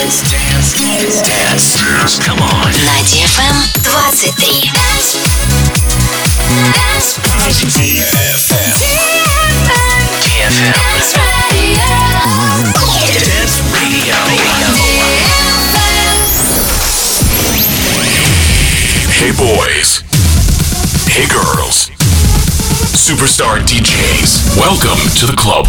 Dance. Dance. Dance. Dance. Come on. На DFM 23. Dance. Dance. DFM. DFM. Dance Radio. Dance Radio. Hey boys. Hey girls. Superstar DJs. Welcome to the club.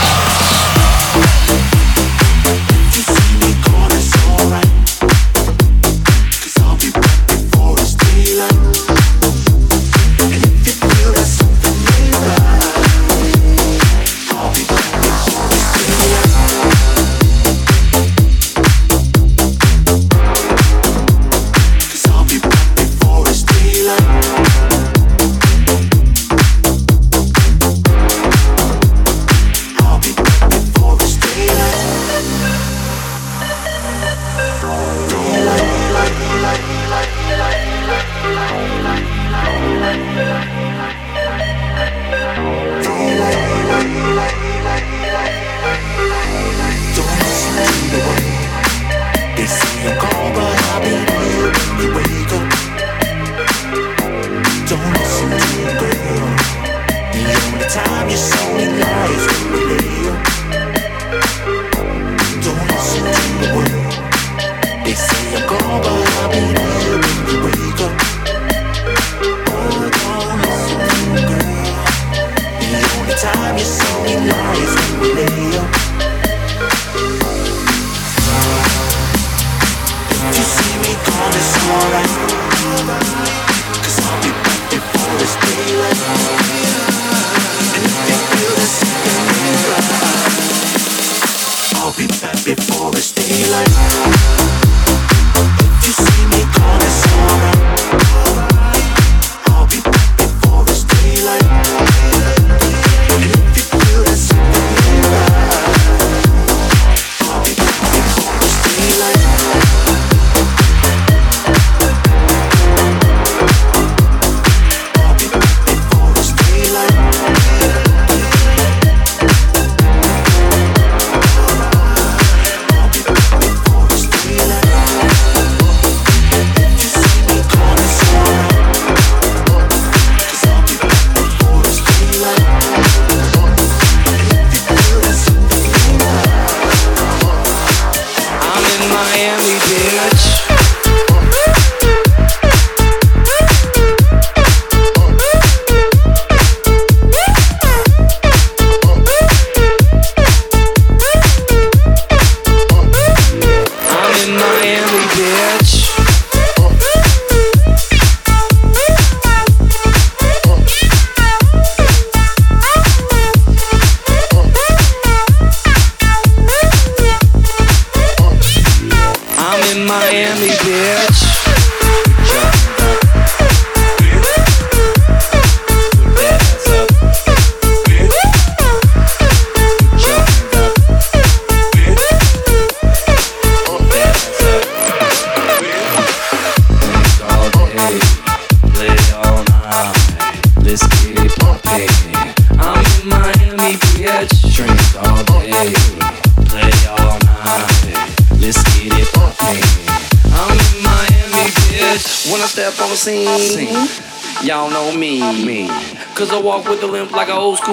but I'll be there.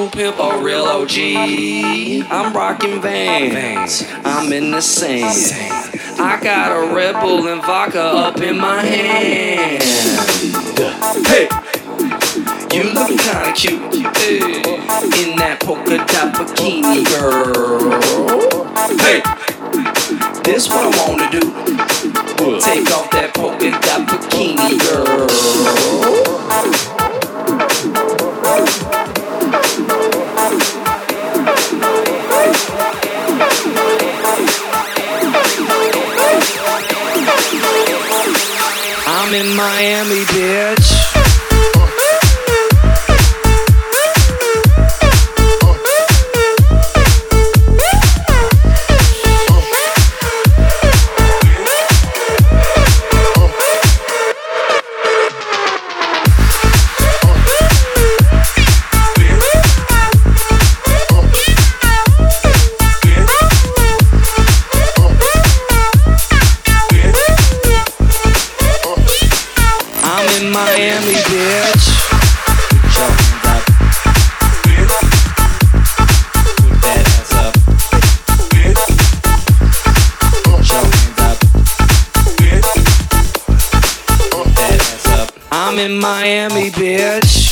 Pimp, a real OG. I'm rocking Vans, I'm in the sand. I got a Red Bull and vodka up in my hand. Hey, you look kinda cute in that polka dot bikini, girl. Hey, this what I wanna do. Take off that polka dot bikini, girl. I'm in Miami, bitch. In Miami, bitch.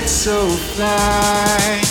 Get so fly?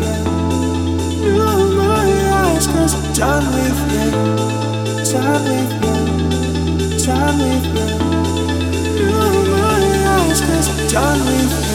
my done with you. time with you. time with you. You my eyes, cause I'm done with you.